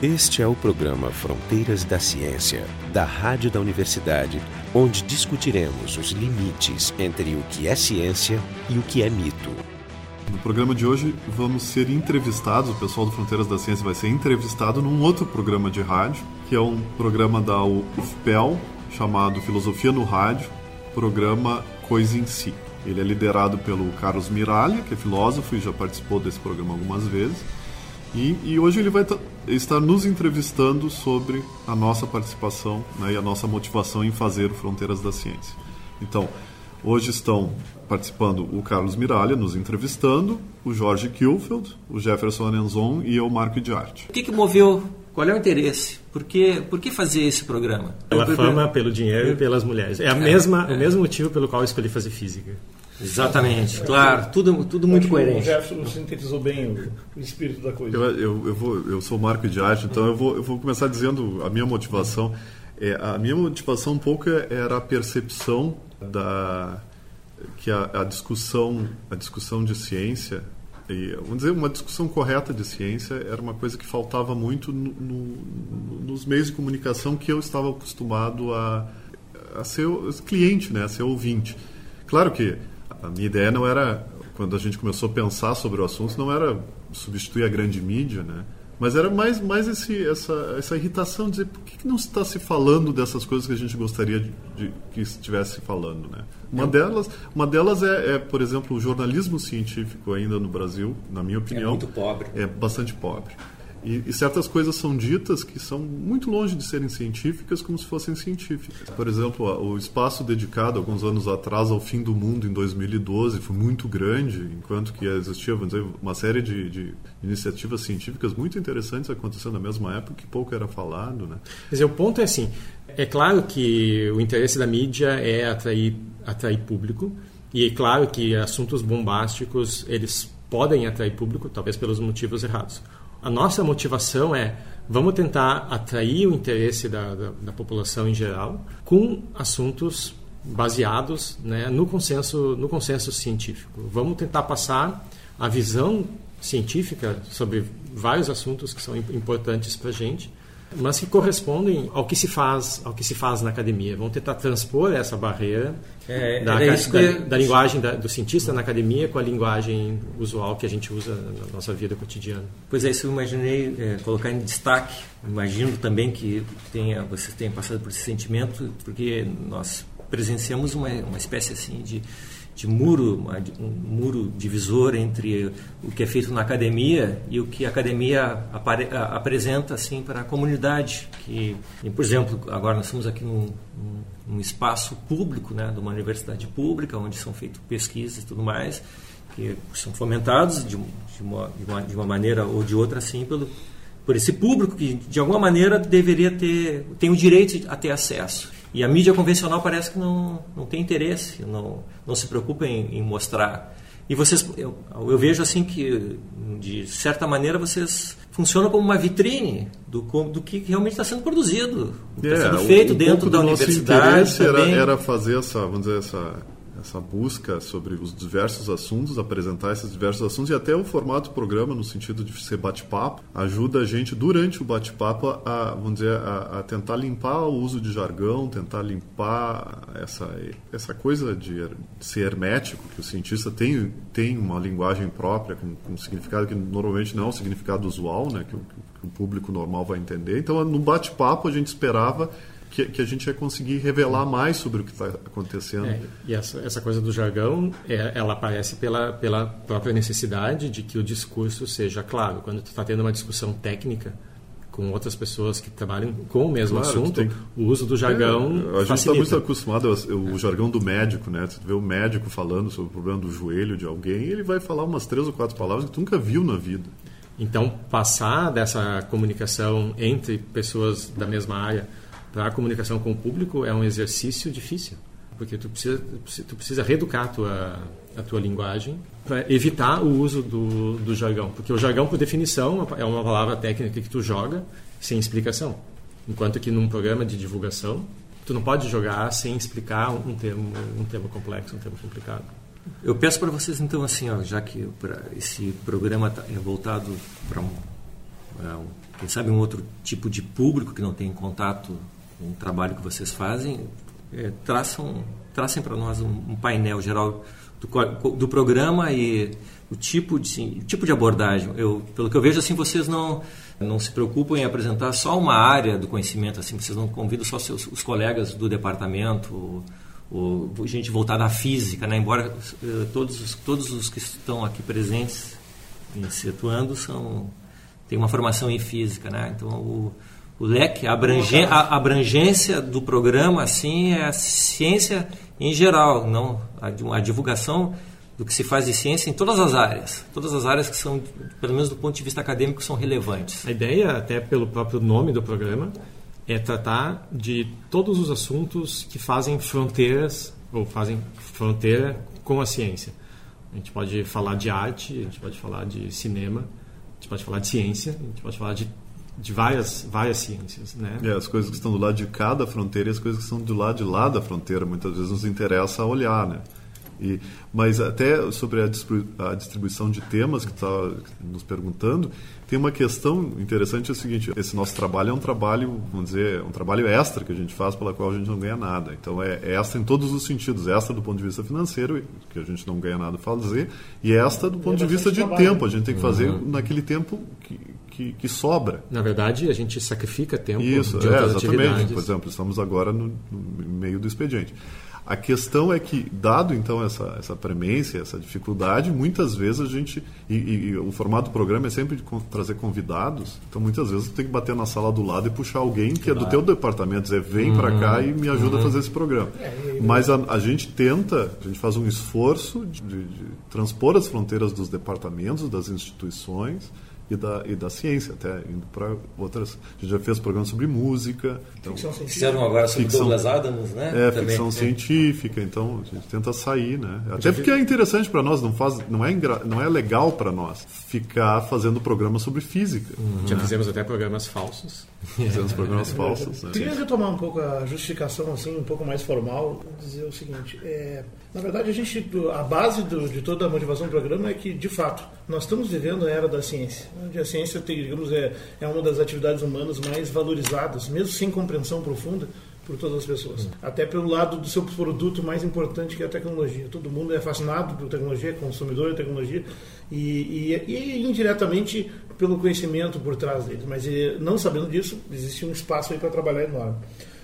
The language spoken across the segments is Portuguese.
Este é o programa Fronteiras da Ciência, da Rádio da Universidade, onde discutiremos os limites entre o que é ciência e o que é mito. No programa de hoje vamos ser entrevistados, o pessoal do Fronteiras da Ciência vai ser entrevistado num outro programa de rádio, que é um programa da UFPEL, chamado Filosofia no Rádio, programa Coisa em Si. Ele é liderado pelo Carlos Miralha, que é filósofo e já participou desse programa algumas vezes. E, e hoje ele vai estar nos entrevistando sobre a nossa participação né, e a nossa motivação em fazer Fronteiras da Ciência. Então, hoje estão participando o Carlos Miralha, nos entrevistando, o Jorge Kielfeld, o Jefferson Anenzon e eu, Marco de Arte. O que, que moveu? Qual é o interesse? Por que, por que fazer esse programa? Pela fama, pelo dinheiro e pelas mulheres. É, a mesma, é. o mesmo motivo pelo qual eu escolhi fazer física. Exatamente, claro, tudo, tudo muito coerente. O Jefferson sintetizou bem o, o espírito da coisa. Eu, eu, eu, vou, eu sou Marco de Arte, então eu vou, eu vou começar dizendo a minha motivação. É, a minha motivação um pouco era a percepção da que a, a discussão a discussão de ciência e, vamos dizer uma discussão correta de ciência era uma coisa que faltava muito no, no, nos meios de comunicação que eu estava acostumado a, a ser cliente, né, a ser ouvinte. Claro que a minha ideia não era, quando a gente começou a pensar sobre o assunto, não era substituir a grande mídia, né? Mas era mais, mais esse, essa, essa irritação de dizer por que, que não está se falando dessas coisas que a gente gostaria de, de que estivesse falando, né? Uma delas, uma delas é, é, por exemplo, o jornalismo científico ainda no Brasil, na minha opinião. É muito pobre. É bastante pobre. E, e, certas coisas são ditas que são muito longe de serem científicas, como se fossem científicas. Por exemplo, o espaço dedicado alguns anos atrás ao fim do mundo em 2012 foi muito grande, enquanto que existia vamos dizer, uma série de, de iniciativas científicas muito interessantes acontecendo na mesma época que pouco era falado. Né? Quer dizer, o ponto é assim: é claro que o interesse da mídia é atrair, atrair público, e é claro que assuntos bombásticos eles podem atrair público, talvez pelos motivos errados a nossa motivação é vamos tentar atrair o interesse da, da, da população em geral com assuntos baseados né, no consenso no consenso científico. Vamos tentar passar a visão científica sobre vários assuntos que são importantes para a gente mas que correspondem ao que se faz ao que se faz na academia. Vamos tentar transpor essa barreira é, da, da, da, linguagem da, do cientista na academia com a linguagem usual que a gente usa na nossa vida cotidiana. Pois é, isso eu imaginei é, colocar em destaque. Imagino também que tenha, vocês tenham passado por esse sentimento, porque nós presenciamos uma, uma espécie assim de de muro, um muro divisor entre o que é feito na academia e o que a academia apare, apresenta assim para a comunidade. Que, por exemplo, agora nós estamos aqui num, num espaço público, né, de uma universidade pública, onde são feitas pesquisas e tudo mais, que são fomentados de, de, uma, de, uma, de uma maneira ou de outra assim pelo por esse público que de alguma maneira deveria ter tem o direito a ter acesso e a mídia convencional parece que não, não tem interesse, não, não se preocupa em, em mostrar. E vocês, eu, eu, vejo assim que, de certa maneira, vocês funcionam como uma vitrine do, do que realmente está sendo produzido, está é, sendo feito dentro da universidade. Era, era fazer essa, vamos dizer, essa essa busca sobre os diversos assuntos, apresentar esses diversos assuntos e até o formato do programa, no sentido de ser bate-papo, ajuda a gente durante o bate-papo a, vamos dizer, a, a, tentar limpar o uso de jargão, tentar limpar essa, essa coisa de ser hermético, que o cientista tem, tem uma linguagem própria com, com um significado que normalmente não é um significado usual, né, que o, que o público normal vai entender. Então, no bate-papo, a gente esperava que, que, a gente vai conseguir revelar mais sobre o que está acontecendo. É, e essa, essa coisa do jargão, é, ela aparece pela, pela própria necessidade de que o discurso seja claro. Quando tu está tendo uma discussão técnica com outras pessoas que trabalham com o mesmo claro, assunto, tem... o uso do jargão é, A gente está muito acostumado ao é. jargão do médico, né? Você vê o médico falando sobre o problema do joelho de alguém ele vai falar umas três ou quatro palavras que tu nunca viu na vida. Então, passar dessa comunicação entre pessoas da mesma área para a comunicação com o público é um exercício difícil, porque tu precisa, tu precisa reeducar a tua, a tua linguagem para evitar o uso do, do jargão, porque o jargão, por definição, é uma palavra técnica que tu joga sem explicação, enquanto que num programa de divulgação tu não pode jogar sem explicar um termo, um termo complexo, um termo complicado. Eu peço para vocês então assim, ó, já que esse programa tá, é voltado para um é, quem sabe um outro tipo de público que não tem contato o trabalho que vocês fazem, é, traçam, tracem para nós um, um, painel geral do, do programa e o tipo de, sim, tipo de abordagem. Eu, pelo que eu vejo, assim, vocês não, não se preocupam em apresentar só uma área do conhecimento, assim, vocês não convidam só seus, os colegas do departamento, ou, ou gente voltada à física, né? embora uh, todos, todos os que estão aqui presentes se atuando são têm uma formação em física, né? Então o, o leque, a, abrangen, a abrangência do programa assim é a ciência em geral, não a, a divulgação do que se faz de ciência em todas as áreas, todas as áreas que são, pelo menos do ponto de vista acadêmico, são relevantes. A ideia, até pelo próprio nome do programa, é tratar de todos os assuntos que fazem fronteiras ou fazem fronteira com a ciência. A gente pode falar de arte, a gente pode falar de cinema, a gente pode falar de ciência, a gente pode falar de, de várias, várias ciências. Né? É, as coisas que estão do lado de cada fronteira e as coisas que estão do lado de lá da fronteira, muitas vezes nos interessa olhar. Né? E, mas até sobre a distribuição de temas que está nos perguntando, tem uma questão interessante é o seguinte: esse nosso trabalho é um trabalho, vamos dizer, um trabalho extra que a gente faz pela qual a gente não ganha nada. Então é, é extra em todos os sentidos, é extra do ponto de vista financeiro que a gente não ganha nada a fazer e extra do ponto de vista de trabalho. tempo. A gente tem que fazer uhum. naquele tempo que, que, que, sobra. Na verdade, a gente sacrifica tempo. Isso, de é, exatamente. Atividades. Por exemplo, estamos agora no, no meio do expediente. A questão é que, dado então essa, essa premência, essa dificuldade, muitas vezes a gente. E, e, e o formato do programa é sempre de trazer convidados, então muitas vezes tem que bater na sala do lado e puxar alguém que claro. é do teu departamento, dizer vem uhum. para cá e me ajuda uhum. a fazer esse programa. É, Mas a, a, gente tenta, a gente faz um esforço de, de, de transpor as fronteiras dos departamentos, das instituições e da, e da ciência, até indo para outras. A gente já fez programas sobre música. Então, Fizeram agora sobre ficção, Douglas Adams, né? É, Também. ficção é. científica, então a gente tenta sair, né? Até porque é interessante para nós, não, faz, não, é, engra, não é legal para nós ficar fazendo programas sobre física. Uhum. Já fizemos até programas falsos. Fizemos programas falsos. Né? Queria retomar um pouco a justificação, assim, um pouco mais formal, dizer o seguinte: é, na verdade, a gente, a base do, de toda a motivação do programa é que, de fato, nós estamos vivendo a era da ciência, onde a ciência, digamos, é, é uma das atividades humanas mais valorizadas, mesmo sem compreensão profunda por todas as pessoas. Uhum. Até pelo lado do seu produto mais importante, que é a tecnologia. Todo mundo é fascinado por tecnologia, consumidor de tecnologia, e, e, e indiretamente pelo conhecimento por trás deles. Mas não sabendo disso, existe um espaço aí para trabalhar enorme.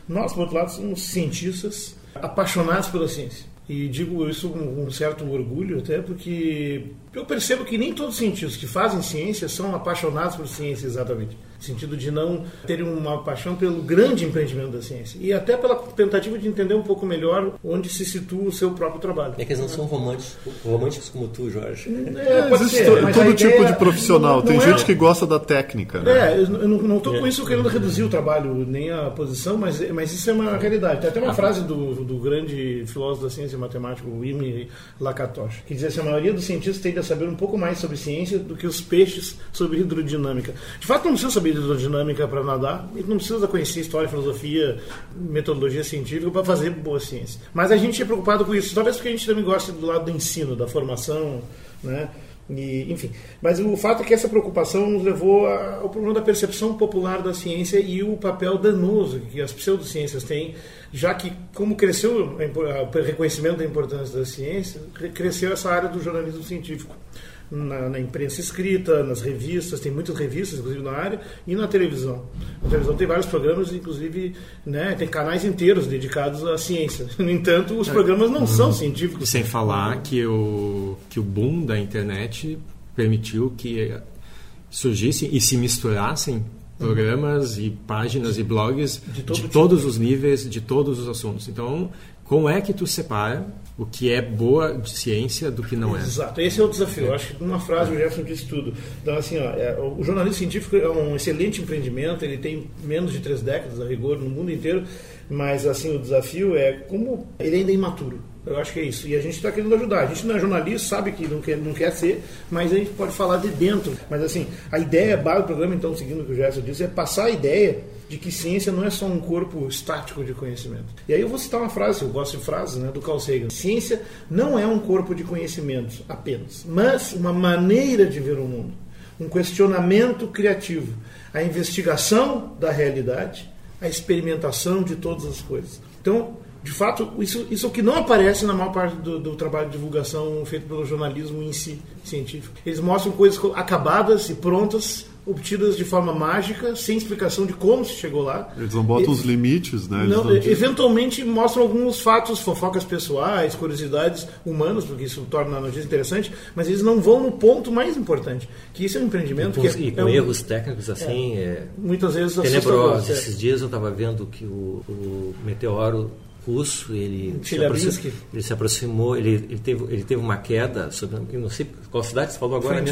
Nós, por outro lado, somos cientistas apaixonados pela ciência. E digo isso com um certo orgulho, até porque eu percebo que nem todos os cientistas que fazem ciência são apaixonados por ciência exatamente sentido de não terem uma paixão pelo grande empreendimento da ciência e até pela tentativa de entender um pouco melhor onde se situa o seu próprio trabalho. É que eles não são românticos, românticos como tu, Jorge. É, pode ser, todo, todo tipo ideia, de profissional. Tem é, gente que gosta da técnica. Né? É, eu não estou com isso querendo reduzir o trabalho nem a posição, mas, mas isso é uma realidade. Tem até uma frase do, do grande filósofo da ciência e matemático, Imi Lakatosh, que diz assim, a maioria dos cientistas tende a saber um pouco mais sobre ciência do que os peixes sobre hidrodinâmica. De fato, não precisa saber hidrodinâmica para nadar e não precisa conhecer história, filosofia, metodologia científica para fazer boa ciência. Mas a gente é preocupado com isso, talvez porque a gente também gosta do lado do ensino, da formação, né? E, enfim, mas o fato é que essa preocupação nos levou ao problema da percepção popular da ciência e o papel danoso que as pseudociências têm, já que, como cresceu o reconhecimento da importância da ciência, cresceu essa área do jornalismo científico na, na, imprensa escrita, nas revistas, tem muitas revistas, inclusive na área, e na televisão. Na televisão tem vários programas, inclusive né, tem canais inteiros dedicados à ciência. No entanto, os programas não são científicos. Sem falar que o, que o boom da internet permitiu que surgissem e se misturassem programas e páginas e blogs de, todo de tipo. todos os níveis, de todos os assuntos. Então, como é que tu separa o que é boa ciência do que não é. Exato, esse é o desafio. Eu acho que numa frase o Jefferson disse tudo. Então, assim, ó, é, o jornalismo científico é um excelente empreendimento, ele tem menos de três décadas a rigor no mundo inteiro, mas assim o desafio é como ele ainda é imaturo. Eu acho que é isso. E a gente está querendo ajudar. A gente não é jornalista, sabe que não quer, não quer ser, mas a gente pode falar de dentro. Mas assim, a ideia base do programa, então, seguindo o que o Gerson disse, é passar a ideia de que ciência não é só um corpo estático de conhecimento. E aí eu vou citar uma frase, eu gosto de frases, né, do Carl Sagan. Ciência não é um corpo de conhecimentos apenas, mas uma maneira de ver o mundo. um questionamento criativo, a investigação da realidade, a experimentação de todas as coisas. Então, de fato, isso, isso é o que não aparece na maior parte do, do, trabalho de divulgação feito pelo jornalismo em si, científico. Eles mostram coisas acabadas e prontas, obtidas de forma mágica, sem explicação de como se chegou lá. Eles não botam os limites, né? Não, eventualmente mostram alguns fatos, fofocas pessoais, curiosidades humanas, porque isso torna a notícia interessante, mas eles não vão no ponto mais importante, que isso é um empreendimento e com, que é, e com é um, erros técnicos assim, é, muitas vezes tenebrosos. Esses dias eu estava vendo que o, o meteoro russo, ele se, aproximou, ele se aproximou, ele, ele, teve, ele teve uma queda, sobre, não sei qual cidade você falou agora, né?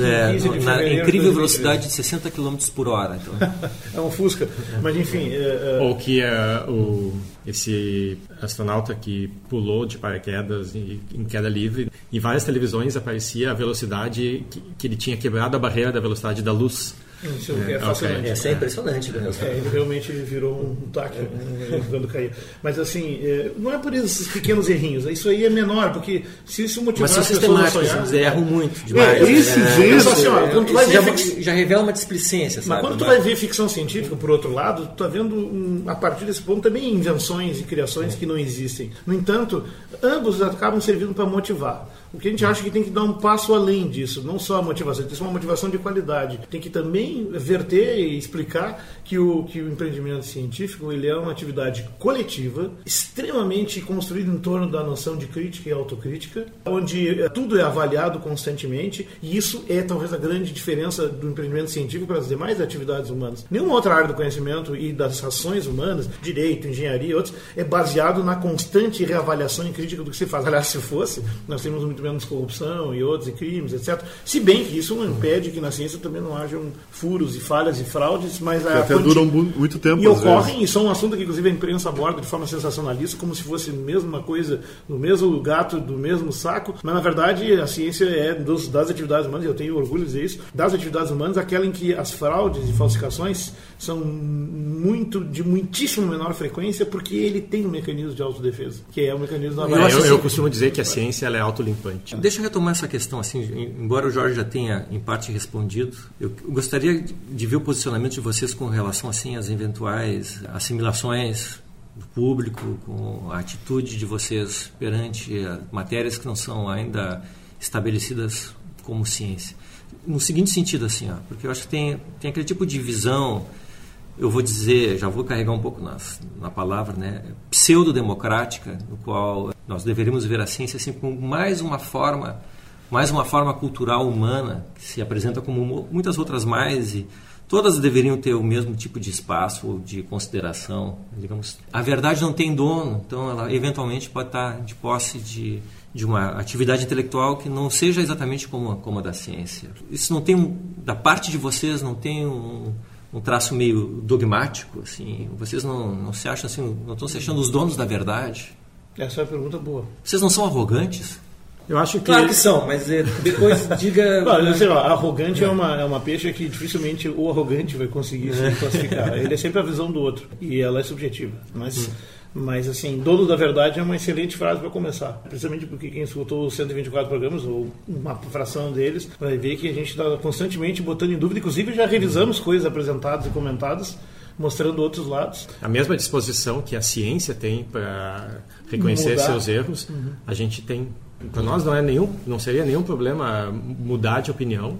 é, na incrível velocidade de 60 km por hora. Então. é um Fusca, mas enfim... É, é... Ou que é o, esse astronauta que pulou de paraquedas em, em queda livre, em várias televisões aparecia a velocidade que, que ele tinha quebrado a barreira da velocidade da luz. Isso é, é fascinante. Okay. Essa é impressionante. Né? É, ele realmente virou um taque né, quando caiu. Mas assim, é, não é por esses pequenos errinhos. Isso aí é menor, porque se isso motivar Mas são sistemáticos, eles erram muito demais. É, isso, é, isso, assim, ó, quando tu vai já, ver fix... já revela uma displicência, sabe? Mas quando tu vai ver ficção científica, por outro lado, tu tá vendo, um, a partir desse ponto, também invenções e criações que não existem. No entanto, ambos acabam servindo para motivar. O que a gente acha que tem que dar um passo além disso, não só a motivação, tem que ser uma motivação de qualidade. Tem que também verter e explicar que o, que o empreendimento científico ele é uma atividade coletiva, extremamente construída em torno da noção de crítica e autocrítica, onde eh, tudo é avaliado constantemente, e isso é talvez a grande diferença do empreendimento científico para as demais atividades humanas. Nenhuma outra área do conhecimento e das ações humanas, direito, engenharia e outros, é baseado na constante reavaliação e crítica do que se faz. Aliás, se fosse, nós temos muito menos corrupção e outros e crimes, etc. Se bem que isso não impede que na ciência também não hajam furos e falhas e fraudes, mas que até duram muito tempo. E ocorrem, vezes. e são um assunto que inclusive a imprensa aborda de forma sensacionalista, como se fosse a mesma coisa, no mesmo gato, do mesmo saco, mas na verdade a ciência é dos, das atividades humanas, e eu tenho orgulho de dizer isso, das atividades humanas, aquela em que as fraudes e falsificações são muito de muitíssimo menor frequência, porque ele tem um mecanismo de autodefesa, que é o mecanismo da eu, eu, eu costumo dizer que a ciência ela é autolimpante. Deixa eu retomar essa questão, assim, embora o Jorge já tenha em parte respondido, eu gostaria de ver o posicionamento de vocês com relação assim às eventuais assimilações do público, com a atitude de vocês perante matérias que não são ainda estabelecidas como ciência. No seguinte sentido, assim, ó, porque eu acho que tem, tem aquele tipo de visão eu vou dizer, já vou carregar um pouco nas, na palavra, né, pseudo-democrática, no qual nós deveríamos ver a ciência assim como mais uma forma, mais uma forma cultural humana que se apresenta como muitas outras mais e todas deveriam ter o mesmo tipo de espaço ou de consideração, digamos. A verdade não tem dono, então ela eventualmente pode estar de posse de de uma atividade intelectual que não seja exatamente como, como a da ciência. Isso não tem um, da parte de vocês não tem um, um traço meio dogmático, assim. Vocês não, não se acham assim, não estão se achando os donos da verdade? Essa é uma pergunta boa. Vocês não são arrogantes? Eu acho que... Claro que são, mas é, depois diga. Não, sei lá, arrogante é. uma, é uma peixe que dificilmente o arrogante vai conseguir se classificar. Ele é sempre a visão do outro e ela é subjetiva. Mas. Hum. Mas, assim, dono da verdade é uma excelente frase para começar. Principalmente porque quem escutou os 124 programas, ou uma fração deles, vai ver que a gente está constantemente botando em dúvida. Inclusive, já revisamos coisas apresentadas e comentadas mostrando outros lados. A mesma disposição que a ciência tem para reconhecer mudar. seus erros, uhum. a gente tem. Para nós não é nenhum, não seria nenhum problema mudar de opinião,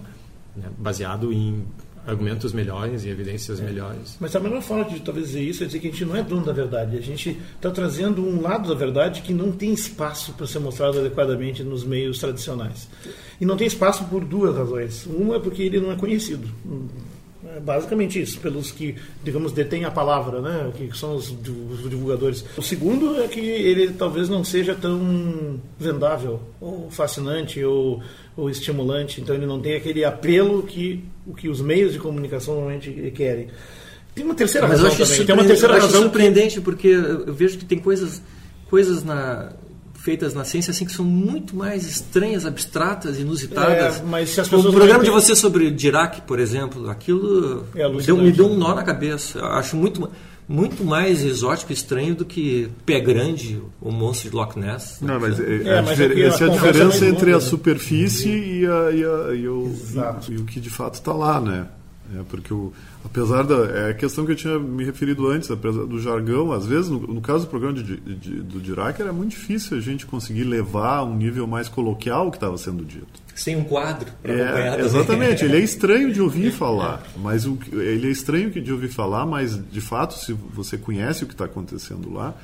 né, baseado em argumentos melhores e evidências é. melhores. Mas a melhor forma de talvez dizer isso é dizer que a gente não é dono da verdade. A gente está trazendo um lado da verdade que não tem espaço para ser mostrado adequadamente nos meios tradicionais. E não tem espaço por duas razões. Uma é porque ele não é conhecido. É basicamente isso, pelos que, digamos, detêm a palavra, né? que são os divulgadores. O segundo é que ele talvez não seja tão vendável, ou fascinante, ou ou estimulante, então ele não tem aquele apelo que, o que os meios de comunicação normalmente querem. Tem uma terceira Mas razão também. Tem uma terceira razão surpreendente que... porque eu vejo que tem coisas, coisas na, feitas na ciência assim que são muito mais estranhas, abstratas, inusitadas. É, mas se as pessoas o programa de você sobre Dirac, por exemplo, aquilo é me, deu, me deu um nó na cabeça. Eu acho muito muito mais exótico e estranho do que Pé Grande, o monstro de Loch Ness. Não, mas é, É, a mas difer- a essa é a diferença é entre a longa, né? superfície e, a- e a- e o, Exato. e o que de fato está lá, né? É porque o, apesar da é a questão que eu tinha me referido antes, apesar do jargão, às vezes no, no caso do programa de, de- do Dirac era muito difícil a gente conseguir levar a um nível mais coloquial o que estava sendo dito. Sem um quadro para acompanhar É, também. exatamente, ele é estranho de ouvir falar, mas o, ele é estranho de ouvir falar, mas de fato, se você conhece o que está acontecendo lá,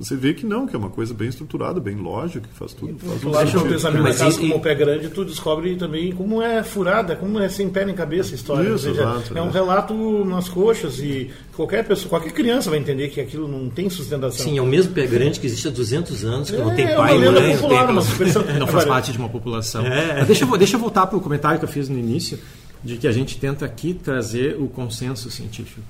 você vê que não, que é uma coisa bem estruturada, bem lógica, que faz tudo. Faz um lado do sentido. pensamento da casa e- como o pé grande, tu descobre também como é furada, como é sem pé nem cabeça a história. Isso, seja, exato, é um é. relato nas coxas e qualquer pessoa, qualquer criança vai entender que aquilo não tem sustentação. Sim, é o mesmo Pé Grande que existe há 200 anos, que não É, tem é pai uma e mãe, não tem popular, uma aquelas... expressão. Não faz parte de uma população. É. Deixa, eu- deixa eu voltar para o comentário que eu fiz no início, de que a gente tenta aqui trazer o consenso científico.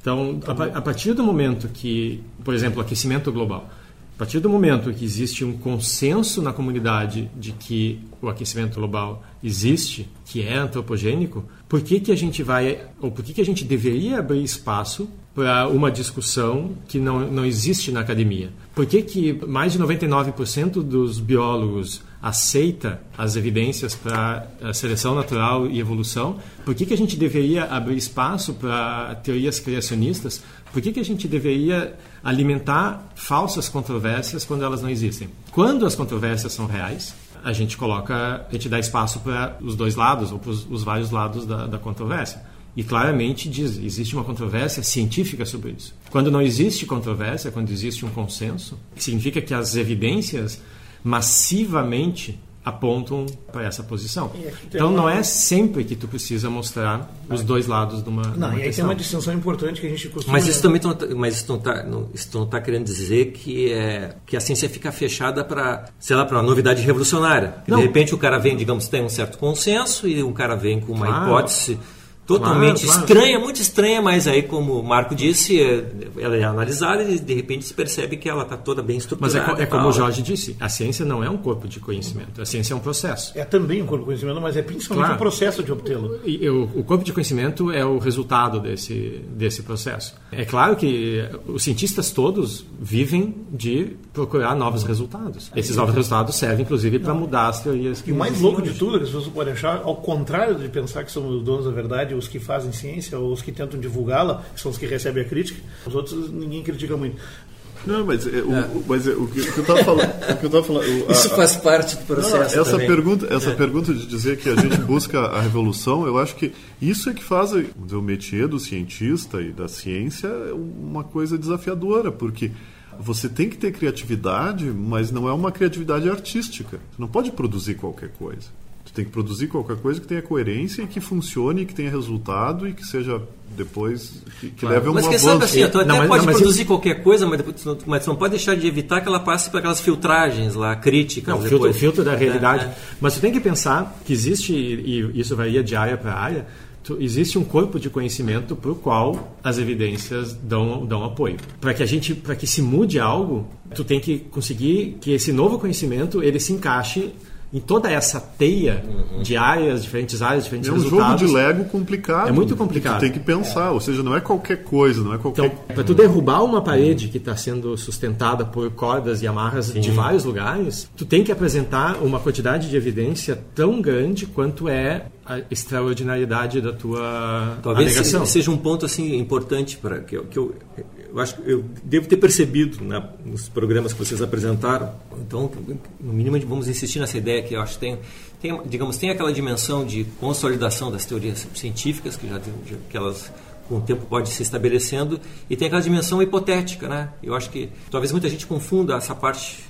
Então, a, pa- a partir do momento que, por exemplo, o aquecimento global, a partir do momento que existe um consenso na comunidade de que o aquecimento global existe, que é antropogênico, por que, que a gente vai, ou por que, que a gente deveria abrir espaço para uma discussão que não, não existe na academia? Por que, que mais de 99% dos biólogos aceita as evidências para a seleção natural e evolução? Por que, que a gente deveria abrir espaço para teorias criacionistas? Por que, que a gente deveria alimentar falsas controvérsias quando elas não existem? Quando as controvérsias são reais, a gente coloca, a gente dá espaço para os dois lados ou para os, os vários lados da, da controvérsia. E claramente diz, existe uma controvérsia científica sobre isso. Quando não existe controvérsia, quando existe um consenso, significa que as evidências massivamente apontam para essa posição. Então uma- não é sempre que tu precisa mostrar os dois lados de uma, de Não, uma e aí tem uma distinção importante que a gente costuma... Mas isso também não, tá- mas isso não está não, isso não tá querendo dizer que é que a ciência fica fechada para sei lá para uma novidade revolucionária. De repente o cara vem, digamos, tem um certo consenso e um cara vem com uma Claro. hipótese totalmente Claro, claro. estranha, muito estranha, mas aí como o Marco disse, é- ela é analisada e de repente se percebe que ela está toda bem Mas estruturada. é, co- é e como o Jorge disse, a ciência não é um corpo de conhecimento, a ciência é um processo. É também um corpo de conhecimento, mas é principalmente Claro. o processo de obtê-lo. O corpo de conhecimento é o resultado desse, desse processo. É claro que os cientistas todos vivem de procurar novos resultados. Esses novos resultados servem, inclusive, para mudar as teorias. que E o mais louco de tudo é que as pessoas podem achar, ao contrário de pensar que são os donos da verdade, os que fazem ciência, ou os que tentam divulgá-la, que são os que recebem a crítica, os outros ninguém critica muito. Não, mas, é, o, o- mas é, o, que, o que eu estava falando. o que eu tava falando o- a- Isso faz parte do Não, processo essa também. pergunta, essa pergunta de dizer que a gente busca a revolução, eu acho que isso é que faz dizer, o métier do cientista e da ciência uma coisa desafiadora, porque você tem que ter criatividade, mas não é uma criatividade artística. Você não pode produzir qualquer coisa. Você tem que produzir qualquer coisa que tenha coerência e que funcione, que tenha resultado e que seja depois que, que leve a um Mas avanço. sabe assim, tu até Não, mas- pode não, mas produzir qualquer coisa, mas, depois, tu não- mas tu não pode deixar de evitar que ela passe por aquelas filtragens lá, críticas. Não, o filtro, filtro da realidade. É, é. Mas você tem que pensar que existe, e isso varia de área para área, tu- existe um corpo de conhecimento para o qual as evidências dão, dão apoio. Para que a gente, para que se mude algo, tu tem que conseguir que esse novo conhecimento ele se encaixe em toda essa teia de áreas, diferentes áreas, diferentes É um jogo resultados. de Lego complicado. É muito complicado. Tu tem que pensar, ou seja, não é qualquer coisa, não é qualquer Então, para tu derrubar uma parede que está sendo sustentada por cordas e amarras de vários lugares, tu tem que apresentar uma quantidade de evidência tão grande quanto é a extraordinariedade da tua Talvez alegação. se- seja um ponto assim importante para que, eu- que eu, eu acho que eu devo ter percebido né, nos programas que vocês apresentaram. Então, no mínimo, vamos insistir nessa ideia que eu acho que tem, tem digamos, tem aquela dimensão de consolidação das teorias científicas que já, que elas com o tempo pode se estabelecendo e tem aquela dimensão hipotética, né? Eu acho que talvez muita gente confunda essa parte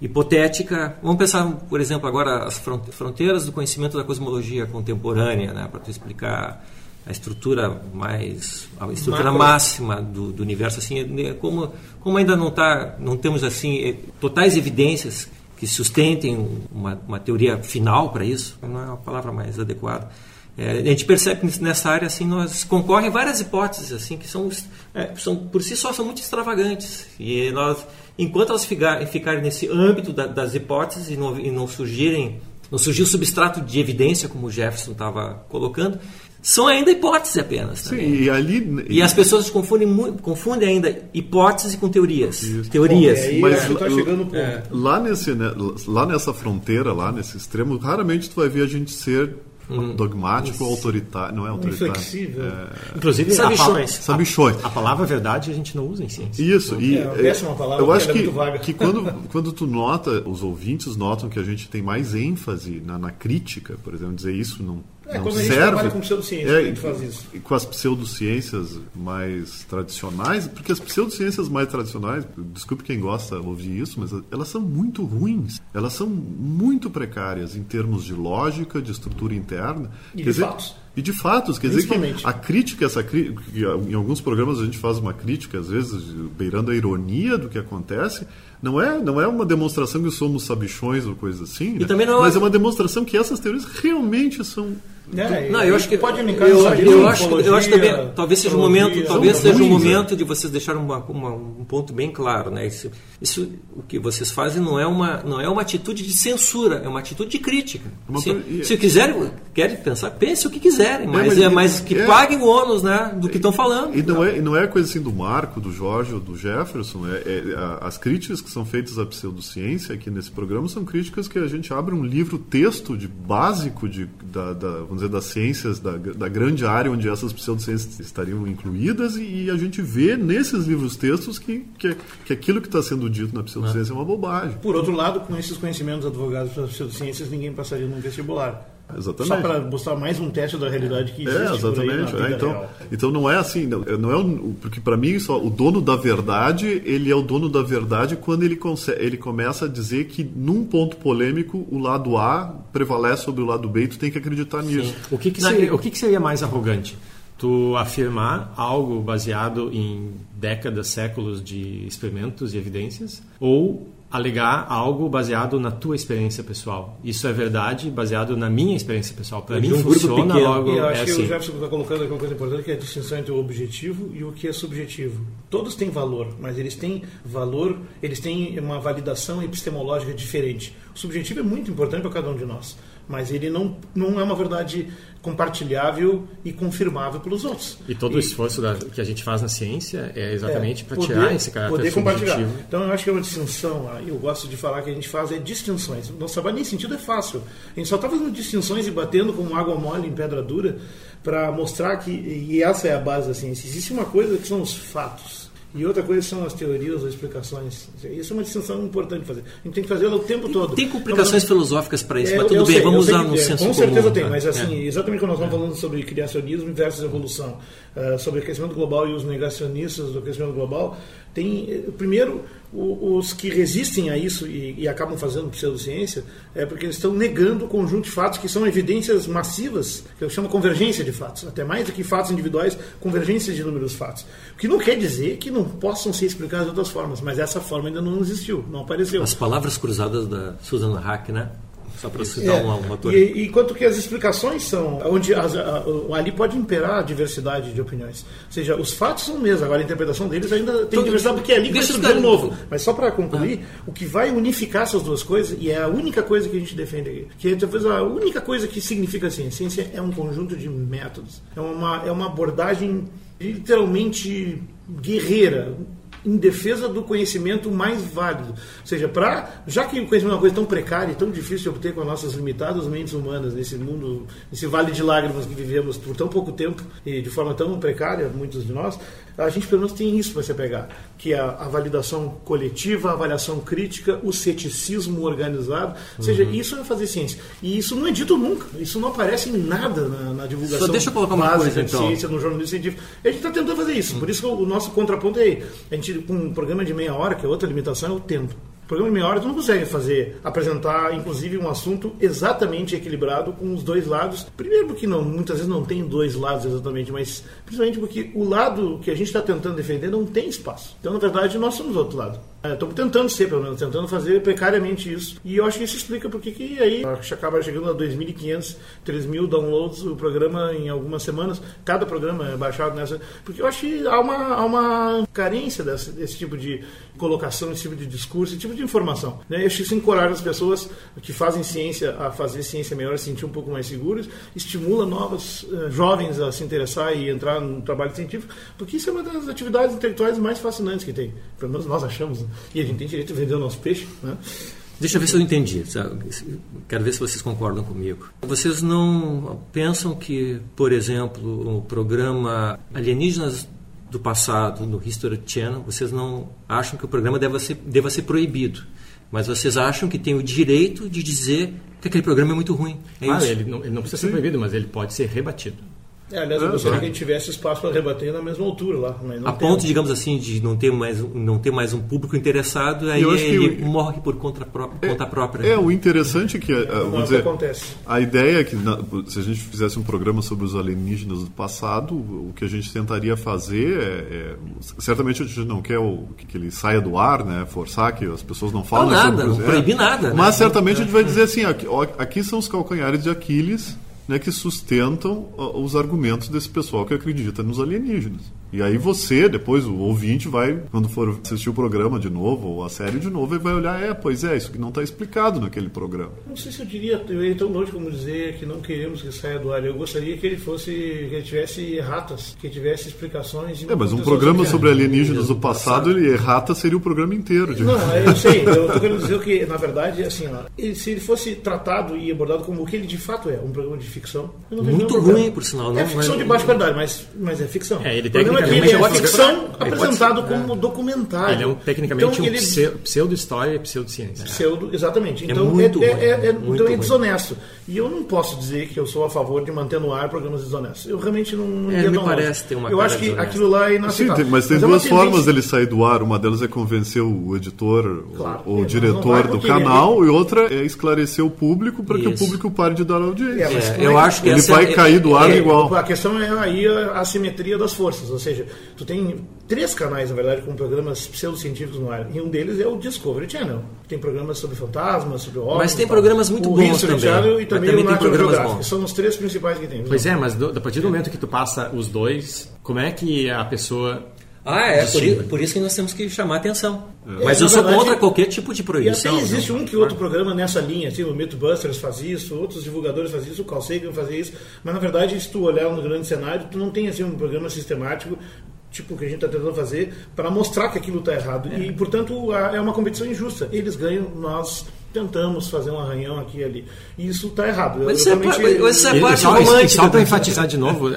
hipotética. Vamos pensar, por exemplo, agora as fron- fronteiras do conhecimento da cosmologia contemporânea, né, para tu explicar a estrutura mais a estrutura Macro. máxima do, do universo assim, né, como como ainda não tá, não temos assim eh, totais evidências que sustentem uma, uma teoria final para isso, não é a palavra mais adequada. É, a gente percebe que nessa área assim nós concorrem várias hipóteses assim que são, é, são por si só são muito extravagantes e nós enquanto elas ficar- ficarem nesse âmbito da- das hipóteses e não, e não surgirem não surgiu substrato de evidência, como o Jefferson estava colocando, são ainda hipóteses apenas. Sim, e ali. E as pessoas confundem, confundem ainda hipótese com teorias. Isso. Teorias. Bom, aí, Mas tá chegando é, lá, nesse, né, lá nessa fronteira, lá nesse extremo, raramente tu vai ver a gente ser Hum, dogmático, isso. autoritário, não é autoritário. Inflexível. É... Inclusive, sabichões. A, sabichões. A, a, palavra verdade a gente não usa em ciência. Isso. E, é, é uma palavra eu acho é que, que quando, quando tu nota, os ouvintes notam que a gente tem mais ênfase na, na crítica, por exemplo, dizer isso não é, não quando a gente serve, trabalha com pseudociência, é, a gente faz isso. Com as pseudociências mais tradicionais, porque as pseudociências mais tradicionais, desculpe quem gosta de ouvir isso, mas elas são muito ruins. Elas são muito precárias em termos de lógica, de estrutura interna. E de dizer, fatos. E de fatos, quer dizer que a crítica, essa em alguns programas a gente faz uma crítica, às vezes beirando a ironia do que acontece, não é, não é uma demonstração que somos sabichões ou coisa assim, né? não mas é uma demonstração que essas teorias realmente são é, não, eu acho que pode eu, eu, eu acho, eu acho também, talvez seja um momento, talvez seja um momento de vocês deixarem uma, uma, um ponto bem claro, né? Isso, isso, o que vocês fazem não é uma, não é uma atitude de censura, é uma atitude de crítica. Uma, se, se quiserem, querem pensar, pense o que quiserem, mas, é, mas, é, mas que é, paguem o ônus, né, do que estão falando. E não é, não é coisa assim do Marco, do Jorge ou do Jefferson. É, é, as críticas que são feitas à pseudociência aqui nesse programa são críticas que a gente abre um livro texto de básico de, da, da vamos dizer, das ciências, da, da grande área onde essas pseudociências estariam incluídas, e, e a gente vê nesses livros textos que, que, que aquilo que está sendo dito na pseudociência é uma bobagem. Por outro lado, com esses conhecimentos advogados das pseudociências, ninguém passaria num vestibular. Exatamente. Só para mostrar mais um teste da realidade que existe. É, exatamente. É, então, então não é assim, não, não é um, porque para mim só o dono da verdade ele é o dono da verdade quando ele consegue, ele começa a dizer que num ponto polêmico o lado A prevalece sobre o lado B e tu tem que acreditar Sim. nisso. O que, que seria, o que, que seria mais arrogante? Tu afirmar algo baseado em décadas, séculos de experimentos e evidências ou alegar algo baseado na tua experiência pessoal. Isso é verdade baseado na minha experiência pessoal. Para mim um funciona logo e eu acho é que assim. o Jefferson está colocando aqui uma coisa importante que é a distinção entre o objetivo e o que é subjetivo. Todos têm valor, mas eles têm valor, eles têm uma validação epistemológica diferente. O subjetivo é muito importante para cada um de nós mas ele não, não é uma verdade compartilhável e confirmável pelos outros. E todo e, o esforço da, que a gente faz na ciência é exatamente é, para tirar esse caráter poder compartilhar. Então eu acho que é uma distinção, eu gosto de falar que a gente faz é distinções. Nosso trabalho nesse sentido é fácil. A gente só está fazendo distinções e batendo com água mole em pedra dura para mostrar que, e essa é a base da ciência, existe uma coisa que são os fatos e outra coisa são as teorias ou explicações. Isso é uma distinção importante de fazer. A gente tem que fazer ela o tempo todo. Tem complicações então, filosóficas para isso, é, mas tudo bem, sei, vamos usar no senso Com certeza comum, tem, mas assim, é. exatamente quando nós estamos é. falando sobre criacionismo versus evolução, uh, sobre aquecimento global e os negacionistas do aquecimento global, tem, eh, primeiro, os que resistem a isso e, e, acabam fazendo pseudociência é porque eles estão negando o conjunto de fatos que são evidências massivas, que eu chamo convergência de fatos, até mais do que fatos individuais, convergência de números de fatos. O que não quer dizer que não possam ser explicados de outras formas, mas essa forma ainda não existiu, não apareceu. As palavras cruzadas da Susan Hack, né? Só para citar é, uma, uma e, e quanto que as explicações são, onde as, a, a, ali pode imperar a diversidade de opiniões. Ou seja, os fatos são mesmos, agora a interpretação deles ainda tem então, diversidade, porque é ali que vai surgir um novo. Mas só para concluir, ah. o que vai unificar essas duas coisas, e é a única coisa que a gente defende aqui, que é talvez a única coisa que significa ciência. Ciência é um conjunto de métodos, é uma, é uma abordagem literalmente guerreira, em defesa do conhecimento mais válido. Ou seja, para já que o conhecimento é uma coisa tão precária e tão difícil de obter com as nossas limitadas mentes humanas nesse mundo, nesse vale de lágrimas que vivemos por tão pouco tempo e de forma tão precária, muitos de nós, a gente pelo menos tem isso para você pegar, que é a, validação coletiva, a avaliação crítica, o ceticismo organizado. Ou seja, uhum. isso é fazer ciência. E isso não é dito nunca. Isso não aparece em nada na, na divulgação Só deixa eu colocar uma coisa, de então. ciência, no jornalismo científico. A gente está tentando fazer isso. Uhum. Por isso que o nosso contraponto é aí. A gente, com um programa de meia hora, que é outra limitação, é o tempo. Programa de meia hora tu não consegue fazer, apresentar, inclusive, um assunto exatamente equilibrado com os dois lados. Primeiro porque não, muitas vezes não tem dois lados exatamente, mas principalmente porque o lado que a gente está tentando defender não tem espaço. Então, na verdade, nós somos do outro lado. Estamos é, tentando ser, pelo menos, tentando fazer precariamente isso. E eu acho que isso explica porque que aí acaba chegando a 2.500, 3.000 downloads o programa em algumas semanas. Cada programa é baixado nessa. Porque eu acho que há uma, há uma carência desse, desse tipo de colocação, esse tipo de discurso, esse tipo de informação. Né? Acho que isso encoraja as pessoas que fazem ciência a fazer ciência melhor, a se sentir um pouco mais seguros, estimula novos uh, jovens a se interessar e entrar no trabalho científico, porque isso é uma das atividades intelectuais mais fascinantes que tem. Pelo menos nós achamos. Né? E a gente tem direito de vender o nosso peixe. Né? Deixa eu ver se eu entendi. Quero ver se vocês concordam comigo. Vocês não pensam que, por exemplo, o programa Alienígenas do passado no History Channel, vocês não acham que o programa deva ser, deva ser proibido? Mas vocês acham que tem o direito de dizer que aquele programa é muito ruim. É ah, ele não, ele não precisa ser proibido, mas ele pode ser rebatido. É, aliás, eu gostaria que a gente tivesse espaço para rebater na mesma altura lá. a ponto, tem. digamos assim, de não ter mais, não ter mais um público interessado, aí ele o... morre por conta, pró é, conta própria. É, o interessante é que, eh, vamos dizer, acontece. a ideia é que na, se a gente fizesse um programa sobre os alienígenas do passado, o que a gente tentaria fazer é, é certamente a gente não quer o, que ele saia do ar, né, forçar que as pessoas não falem não, nada, sobre... Não proibir nada. Mas né? certamente a gente vai dizer assim, aqui, aqui são os calcanhares de Aquiles né, que sustentam os argumentos desse pessoal que acredita nos alienígenas. E aí você, depois o ouvinte vai, quando for assistir o programa de novo, ou a série de novo, ele vai olhar, é, pois é, isso que não está explicado naquele programa. Não sei se eu diria, eu ia tão longe como dizer que não queremos que saia do ar. Eu gostaria que ele fosse, que ele tivesse erratas, que tivesse explicações. É, mas um programa sobre alienígenas do passado, ele errata seria o programa inteiro. De... Não, eu sei, eu estou querendo dizer que, na verdade, assim, ó, ele, se ele fosse tratado e abordado como o que ele de fato é, um programa de ficção. Muito ruim, por sinal. Não é ficção é... de baixa qualidade, mas, mas é ficção. É, ele tem ele é ficção apresentado ser, como é. documentário. Ele é um, tecnicamente então, um ele... pseudo-história e pseudo-ciência. Pseudo, exatamente. É então é, muito é, é, é então é desonesto. E eu não posso dizer que eu sou a favor de manter no ar programas desonestos. Eu realmente não, não é, me parece ter uma Eu acho que desonesta. aquilo lá é inaceitável. Sim, mas tem mas duas formas dele sair do ar. Uma delas é convencer o editor claro, ou o diretor do canal e outra é esclarecer o público para que o público pare de dar audiência. eu acho que ele vai cair do ar igual. A questão é aí a assimetria das forças, seja, tu tem três canais, na verdade, com programas pseudocientíficos no ar. E um deles é o Discovery Channel. Tem programas sobre fantasmas, sobre ovnis. Mas tem programas muito bons também. Channel e também, também o National Geographic. São os três principais que tem. Pois é, mas do, a partir do momento que tu passa os dois, como é que a pessoa ah, é, por isso, por isso, que nós temos que chamar atenção. É. Mas eu sou verdade, contra qualquer tipo de proibição. E até existe um que outro programa nessa linha, assim, o Mythbusters faz isso, outros divulgadores fazem isso, o Carl Sagan faz isso, mas na verdade, se tu olhar no grande cenário, tu não tem assim um programa sistemático tipo que a gente está tentando fazer para mostrar que aquilo está errado. É. E, portanto, é uma competição injusta. Eles ganham, nós tentamos fazer um arranhão aqui e ali. E isso está errado. Mas isso, é, isso é parte romântica. Só para enfatizar de novo,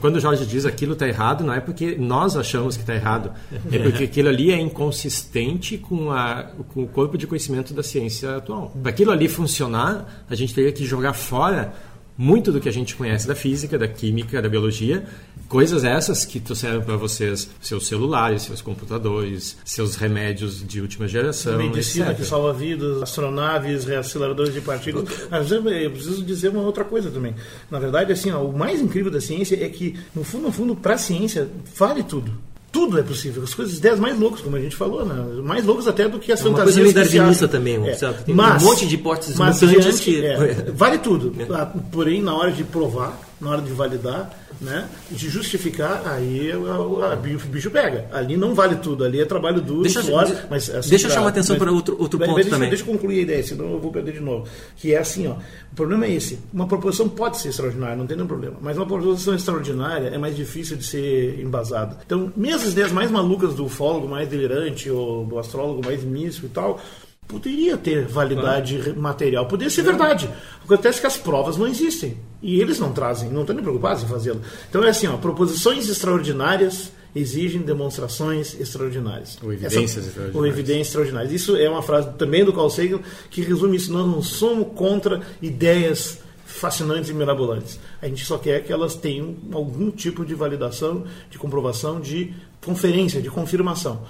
quando o Jorge diz aquilo está errado, não é porque nós achamos que está errado. É porque aquilo ali é inconsistente com, a, com o corpo de conhecimento da ciência atual. Para aquilo ali funcionar, a gente teria que jogar fora muito do que a gente conhece da física, da química, da biologia, coisas essas que trouxeram para vocês seus celulares, seus computadores, seus remédios de última geração, medicina etc. que salva vidas, astronaves, reaceleradores de partículas. Eu preciso dizer uma outra coisa também. Na verdade, assim, ó, o mais incrível da ciência é que, no fundo, no fundo, para a ciência vale tudo tudo é possível. As coisas, ideias mais loucas, como a gente falou, né? mais loucas até do que as é uma fantasias. Uma coisa darwinista também, é. Tem mas, um monte de hipóteses mas mutantes que... É, vale tudo. É. Porém, na hora de provar, na hora de validar, né, de justificar, aí a, bicho, bicho pega. Ali não vale tudo, ali é trabalho duro, deixa, suor, de, mas assim, Deixa eu chamar atenção para outro, outro ponto deixa, também. Deixa eu concluir a ideia, senão eu vou perder de novo. Que é assim, ó, o problema é esse. Uma proposição pode ser extraordinária, não tem nenhum problema. Mas uma proposição extraordinária é mais difícil de ser embasada. Então, mesmo as ideias mais malucas do ufólogo mais delirante, ou do astrólogo mais místico e tal, poderia ter validade ah. material, poderia ser verdade. Acontece que as provas não existem e eles não trazem, não estão nem preocupados em fazê-lo. Então é assim, ó, proposições extraordinárias exigem demonstrações extraordinárias. Ou evidências Essa, extraordinárias. Ou evidências extraordinárias. Isso é uma frase também do Carl Sagan que resume isso. Nós não somos contra ideias fascinantes e mirabolantes. A gente só quer que elas tenham algum tipo de validação, de comprovação, de conferência, de confirmação.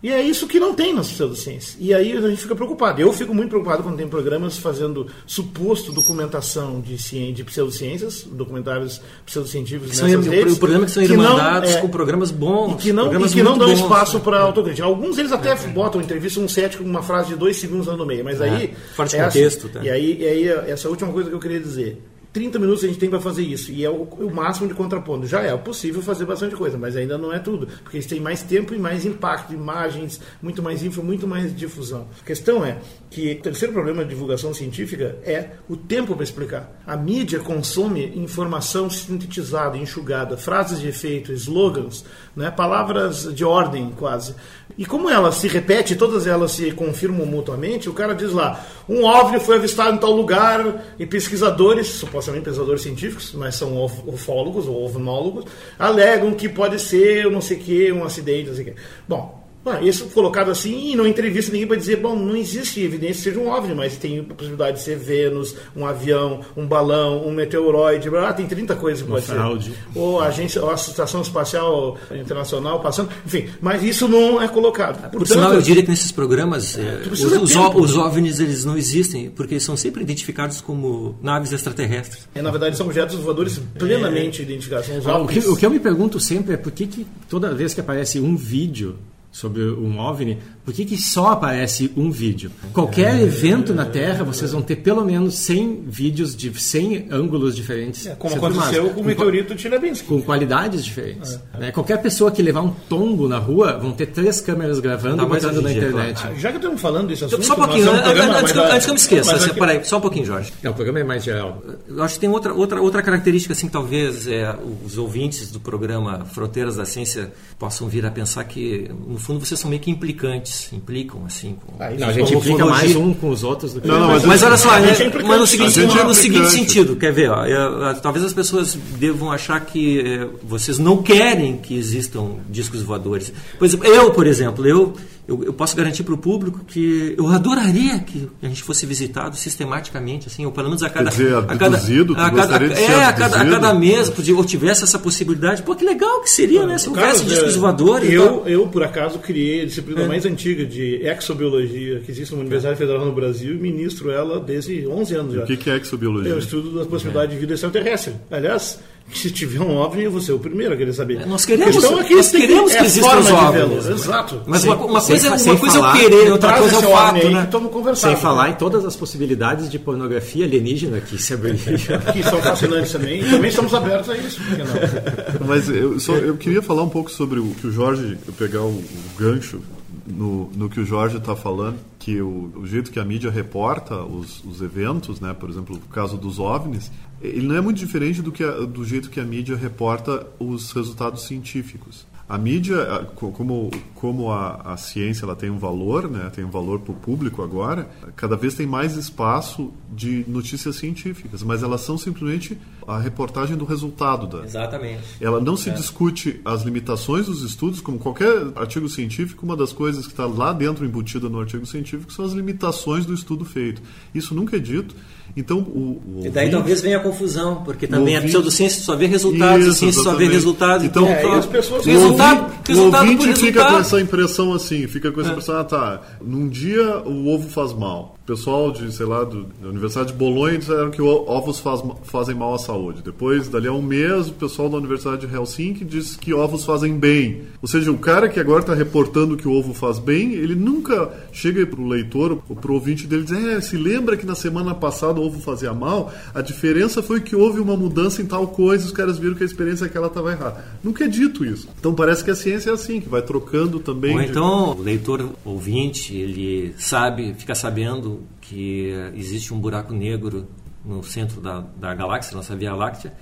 E é isso que não tem nas pseudociências. E aí a gente fica preocupado. Eu fico muito preocupado quando tem programas fazendo suposto documentação de, ciência, de pseudociências, documentários pseudocientíficos são, nessas redes. O problema é que são irmandados é, com programas bons. E que não, e que não dão bons, espaço para autocrítica. Alguns deles até é, botam entrevista um cético com uma frase de dois segundos lá no meio. Mas é, aí... Forte é contexto. Tá. E aí, e aí essa última coisa que eu queria dizer 30 minutos a gente tem para fazer isso, e é o, o, máximo de contraponto. Já é possível fazer bastante coisa, mas ainda não é tudo, porque eles têm mais tempo e mais impacto, imagens, muito mais info, muito mais difusão. A questão é que o terceiro problema de divulgação científica é o tempo para explicar. A mídia consome informação sintetizada, enxugada, frases de efeito, slogans, né, palavras de ordem quase. E como ela se repete, todas elas se confirmam mutuamente, o cara diz lá, um OVNI foi avistado em tal lugar e pesquisadores, supostamente pesquisadores científicos, mas são ufólogos ou ovnólogos, alegam que pode ser não sei o que, um acidente, não sei o que. Bom, ah, isso colocado assim, e não entrevista ninguém para dizer, bom, não existe evidência que seja um OVNI, mas tem a possibilidade de ser Vênus, um avião, um balão, um meteoroide, ah, tem 30 coisas que pode fraude. ser. Ou a agência, ou a Estação Espacial Internacional passando, enfim, mas isso não é colocado. Por sinal, eu diria que nesses programas, é, os, precisa os, tempo. os OVNIs eles não existem, porque eles são sempre identificados como naves extraterrestres. É, na verdade, são objetos voadores plenamente identificados. São os Ah, o, que, o que eu me pergunto sempre é por que, que toda vez que aparece um vídeo sobre um OVNI, por que, que só aparece um vídeo? Qualquer evento na Terra, vocês vão ter pelo menos 100 vídeos de 100 ângulos diferentes. É, como aconteceu filmados. com o meteorito de Chelyabinsk. com qualidades diferentes. né? Qualquer pessoa que levar um tombo na rua vão ter três câmeras gravando Tá e botando na internet. Ah, Já que estamos falando desse assunto... Só um pouquinho, temos antes, programa, antes que, antes que eu me esqueça, assim, aqui- peraí, só um pouquinho, Jorge. É, o programa é mais geral. Eu acho que tem outra, outra, outra característica, assim, que talvez é, os ouvintes do programa Fronteiras da Ciência possam vir a pensar que, no fundo, vocês são meio que implicantes, implicam, assim, com... Ah, Não, a gente implica mais um com os outros do que Não, não, mas Mas olha só, é, mas no seguinte, gente é no seguinte sentido, quer ver? ó, é, é, talvez as pessoas devam achar que é, vocês não querem que existam discos voadores. Por exemplo, eu, por exemplo, eu, eu, eu posso garantir para o público que eu adoraria que a gente fosse visitado sistematicamente, assim, ou pelo menos a cada. dizer, a cada, abduzido? Tu a cada, gostaria de ser é, a cada, a cada mês, podia, ou tivesse essa possibilidade. Pô, que legal que seria, né? Se houvesse discos é, voadores. e Eu, eu, por acaso, criei a disciplina É. mais antiga de exobiologia que existe na Universidade Federal no Brasil e ministro ela desde 11 anos já. O que, que é exobiologia? É o estudo da possibilidade de vida extraterrestre. Aliás, se tiver um OVNI, eu vou ser o primeiro a querer saber. É, nós queremos- A questão é que nós queremos que é a existam os OVNIs, né? Exato. Mas Sem- uma, uma coisa, sem uma coisa é falar- eu querer, outra coisa é o fato, aí né? que estamos conversando. Sem falar em todas as possibilidades de pornografia alienígena que se abriria. Que são fascinantes também. E também estamos abertos a isso. por que não? Mas eu, só, eu queria falar um pouco sobre o que o Jorge, eu pegar o, o gancho no, no que o Jorge está falando, que o, o jeito que a mídia reporta os, os eventos, né, por exemplo, o caso dos OVNIs, ele não é muito diferente do, que a- do jeito que a mídia reporta os resultados científicos. A mídia, como, como a, a ciência ela tem um valor, né, tem um valor para o público agora, cada vez tem mais espaço de notícias científicas, mas elas são simplesmente a reportagem do resultado da, Exatamente. ela não se discute as limitações dos estudos, como qualquer artigo científico, uma das coisas que está lá dentro embutida no artigo científico são as limitações do estudo feito. Isso nunca é dito. Então, o, o E daí ouvinte- talvez venha a confusão, porque também a ouvinte- pseudociência só vê resultados, a Isso, ciência só vê exatamente. resultados. Então, É, as pessoas- o resultado, ouvinte, resultado o por ouvinte fica resultado. com essa impressão assim, fica com essa impressão, ah tá, num dia o ovo faz mal. O pessoal de, sei lá, do- da Universidade de Bolonha disseram que ovos faz- fazem mal à saúde. Depois, dali a um mês, o pessoal da Universidade de Helsinki diz que ovos fazem bem. Ou seja, o cara que agora está reportando que o ovo faz bem, ele nunca chega para o leitor ou para o ouvinte dele e diz, é, se lembra que na semana passada o ovo fazia mal? A diferença foi que houve uma mudança em tal coisa, os caras viram que a experiência aquela estava errada. Nunca é dito isso. Então parece que a ciência é assim, que vai trocando também. Ou de- então o leitor ouvinte, ele sabe, fica sabendo que existe um buraco negro no centro da, da galáxia, nossa Via Láctea,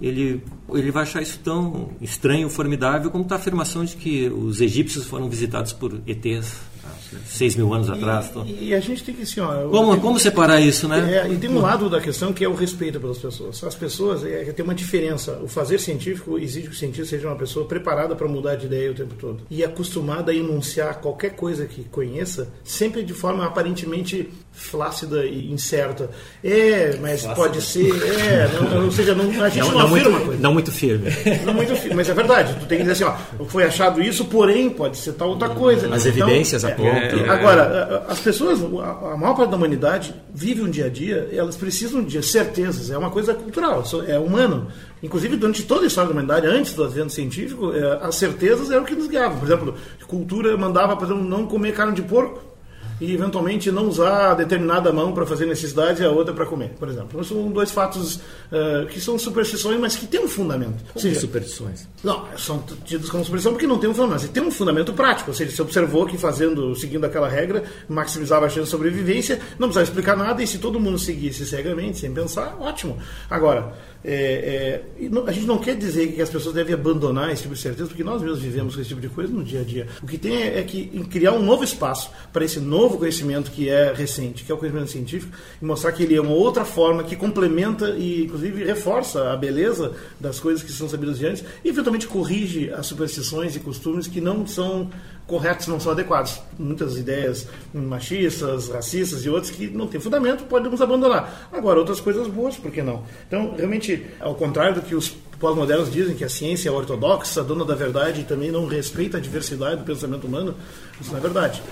ele, ele vai achar isso tão estranho, formidável, como está a afirmação de que os egípcios foram visitados por ETs há seis mil anos atrás. Então, E, e a gente tem que assim, ó, como, como separar isso, né? É, e tem um lado da questão que é o respeito pelas pessoas. As pessoas, é, tem uma diferença. O fazer científico exige que o cientista seja uma pessoa preparada para mudar de ideia o tempo todo. E acostumada a enunciar qualquer coisa que conheça, sempre de forma aparentemente flácida e incerta. É, mas pode ser, é, não, ou seja, não, a gente não, Não, não, afirma muito, coisa. não muito firme. Não muito fi- mas é verdade. Tu tem que dizer assim, ó, foi achado isso, porém pode ser tal outra coisa. As Então, evidências é, apontam. é, Agora, a- a- as pessoas, a a maior parte da humanidade vive um dia a dia, elas precisam de certezas. É uma coisa cultural, é humano. Inclusive, durante toda a história da humanidade, antes do advento científico, é, as certezas eram o que nos guiavam. Por exemplo, cultura mandava, por exemplo, não comer carne de porco. E eventualmente não usar determinada mão para fazer necessidades e a outra para comer, por exemplo. Então, são dois fatos uh, que são superstições, mas que têm um fundamento. Ou seja, superstições? Não, são tidos como superstição porque não tem um fundamento, mas tem um fundamento prático. Ou seja, você observou que fazendo, seguindo aquela regra, maximizava a chance de sobrevivência, não precisava explicar nada e se todo mundo seguisse cegamente, sem pensar, ótimo. Agora, é, é, a gente não quer dizer que as pessoas devem abandonar esse tipo de certeza, porque nós mesmos vivemos com esse tipo de coisa no dia a dia. O que tem é, é que criar um novo espaço para esse novo conhecimento que é recente, que é o conhecimento científico, e mostrar que ele é uma outra forma que complementa e, inclusive, reforça a beleza das coisas que são sabidas de antes e, eventualmente, corrige as superstições e costumes que não são corretos, não são adequados. Muitas ideias machistas, racistas e outras que não têm fundamento, podemos abandonar. Agora, outras coisas boas, por que não? Então, realmente, ao contrário do que os pós-modernos dizem, que a ciência é ortodoxa, dona da verdade e também não respeita a diversidade do pensamento humano, isso não é verdade.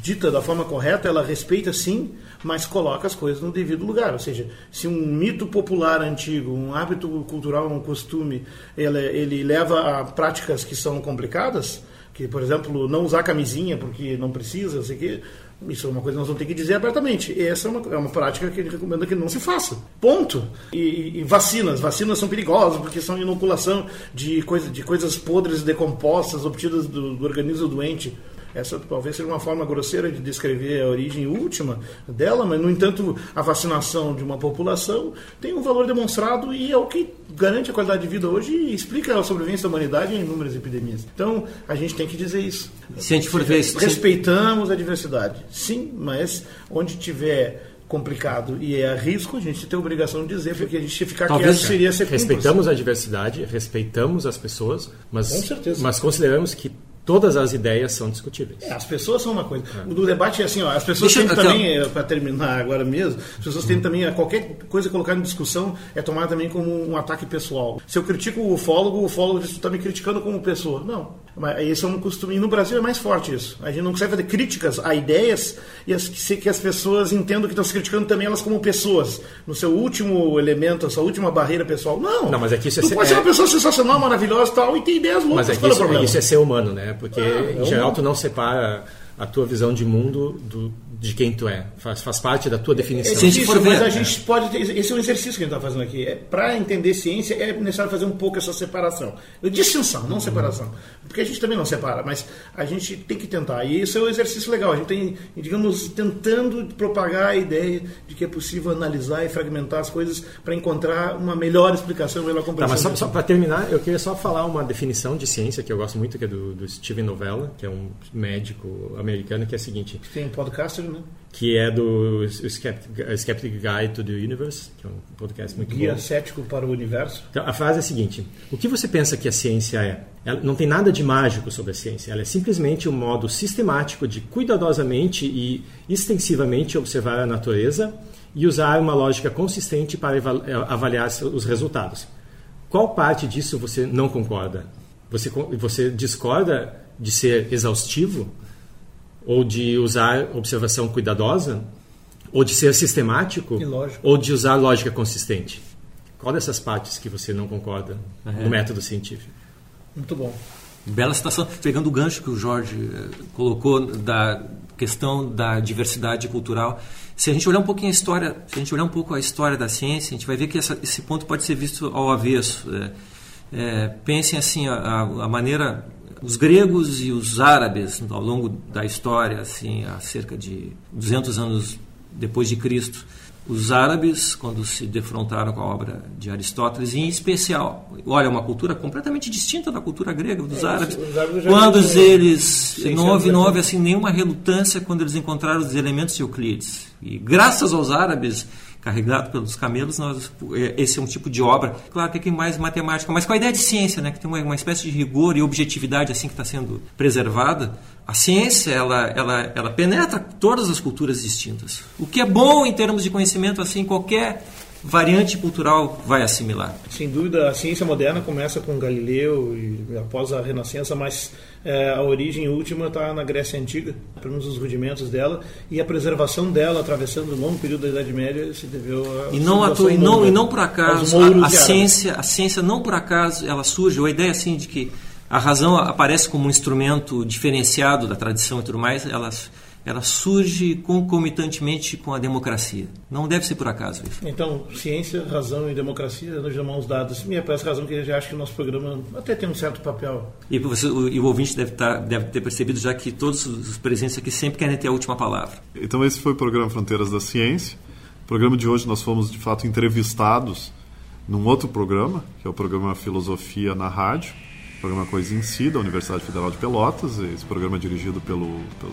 Dita da forma correta, ela respeita sim, mas coloca as coisas no devido lugar. Ou seja, se um mito popular antigo, um hábito cultural, um costume, ele, ele leva a práticas que são complicadas, que, por exemplo, não usar camisinha porque não precisa, sei que, isso é uma coisa que nós vamos ter que dizer abertamente. Essa é uma, é uma prática que ele recomenda que não se faça. Ponto. E, e, vacinas. Vacinas são perigosas porque são inoculação de, coisa, de coisas podres decompostas obtidas do, do organismo doente. Essa talvez seja uma forma grosseira de descrever a origem última dela, mas, no entanto, a vacinação de uma população tem um valor demonstrado e é o que garante a qualidade de vida hoje e explica a sobrevivência da humanidade em inúmeras epidemias. Então, a gente tem que dizer isso. Se a gente for ver... Respeitamos a diversidade, sim, mas onde tiver complicado e é a risco, a gente tem a obrigação de dizer, porque a gente ficar Talvez quieto seria ser Respeitamos a diversidade, respeitamos as pessoas, mas, mas consideramos que todas as ideias são discutíveis. É, as pessoas são uma coisa. É. O debate é assim, ó, as pessoas Deixa, têm também, eh, para terminar agora mesmo, as pessoas têm também, eh, qualquer coisa colocada em discussão é tomada também como um ataque pessoal. Se eu critico o ufólogo, o ufólogo diz, tu está me criticando como pessoa. Não. Esse é um costume. E no Brasil é mais forte isso. A gente não consegue fazer críticas a ideias e as, que, que as pessoas entendam que estão se criticando também elas como pessoas. No seu último elemento, a sua última barreira pessoal. Não. Não, mas é que isso é tu ser, pode ser uma pessoa sensacional, maravilhosa e tal, e ter ideias loucas. Mas é que isso, é, isso é ser humano, né? Porque, ah, em geral, tu não separa a tua visão de mundo do, de quem tu é. Faz, faz parte da tua definição. É difícil, mas a gente pode ter, esse é um exercício que a gente está fazendo aqui. É, Para entender ciência é necessário fazer um pouco essa separação. Distinção, não separação. Porque a gente também não separa, mas a gente tem que tentar. E isso é um exercício legal. A gente tem, digamos, tentando propagar a ideia de que é possível analisar e fragmentar as coisas para encontrar uma melhor explicação, uma melhor compreensão. Tá, mas só, só para terminar, eu queria só falar uma definição de ciência que eu gosto muito, que é do, do Steven Novella, que é um médico americano, que é a seguinte. Tem um podcaster, né? que é do Skeptic, Skeptic Guide to the Universe, que é um podcast muito Guia bom. cético para o universo. Então, a frase é a seguinte: O que você pensa que a ciência é? Ela não tem nada de mágico sobre a ciência. Ela é simplesmente um modo sistemático de cuidadosamente e extensivamente observar a natureza e usar uma lógica consistente para avaliar os resultados. Qual parte disso você não concorda? Você, você discorda de ser exaustivo? Ou de usar observação cuidadosa, ou de ser sistemático, ou de usar lógica consistente. Qual dessas partes que você não concorda no método científico? Muito bom. Bela citação, pegando o gancho que o Jorge eh, colocou da questão da diversidade cultural. Se a gente olhar um pouquinho a história, se a gente olhar um pouco a história da ciência, a gente vai ver que essa, esse ponto pode ser visto ao avesso. É, é, pensem assim, a, a maneira os gregos e os árabes, ao longo da história, assim, há cerca de 200 anos depois de Cristo, os árabes, quando se defrontaram com a obra de Aristóteles, em especial, olha, uma cultura completamente distinta da cultura grega dos é, árabes. árabes quando eles não houve, não houve assim nenhuma relutância quando eles encontraram os elementos de Euclides. E graças aos árabes carregado pelos camelos, nós, é, esse é um tipo de obra. Claro que tem mais matemática, mas com a ideia de ciência, né, que tem uma, uma espécie de rigor e objetividade assim que está sendo preservada. A ciência ela, ela, ela penetra todas as culturas distintas. O que é bom em termos de conhecimento, assim, qualquer variante cultural vai assimilar. Sem dúvida, a ciência moderna começa com Galileu e após a Renascença, mas é, a origem última está na Grécia Antiga, pelo menos os rudimentos dela, e a preservação dela, atravessando um longo período da Idade Média, se deveu a. E não, atu... e não, e não por acaso, a, a ciência, a ciência não por acaso ela surge, ou a ideia assim de que a razão aparece como um instrumento diferenciado da tradição e tudo mais, ela ela surge concomitantemente com a democracia. Não deve ser por acaso isso. Então, ciência, razão e democracia andam de mãos dadas. E é por essa razão que eu já acho que o nosso programa até tem um certo papel. E, você, o, e o ouvinte deve, estar, deve ter percebido já que todos os presentes aqui sempre querem ter a última palavra. Então, esse foi o programa Fronteiras da Ciência. No programa de hoje, nós fomos, de fato, entrevistados num outro programa, que é o programa Filosofia na Rádio programa Coisa em Si, da Universidade Federal de Pelotas. Esse programa é dirigido pelo, pelo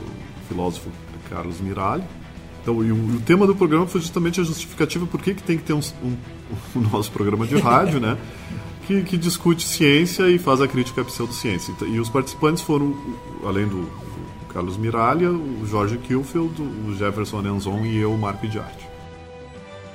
filósofo Carlos Miralli. Então, e o, o, tema do programa foi justamente a justificativa por que, que tem que ter um, um, um nosso programa de rádio, né? Que, que, discute ciência e faz a crítica à pseudociência. Então, e os participantes foram, além do, Carlos Miralha, o Jorge Kilfield, o Jefferson Enzon e eu, Marco de Arte.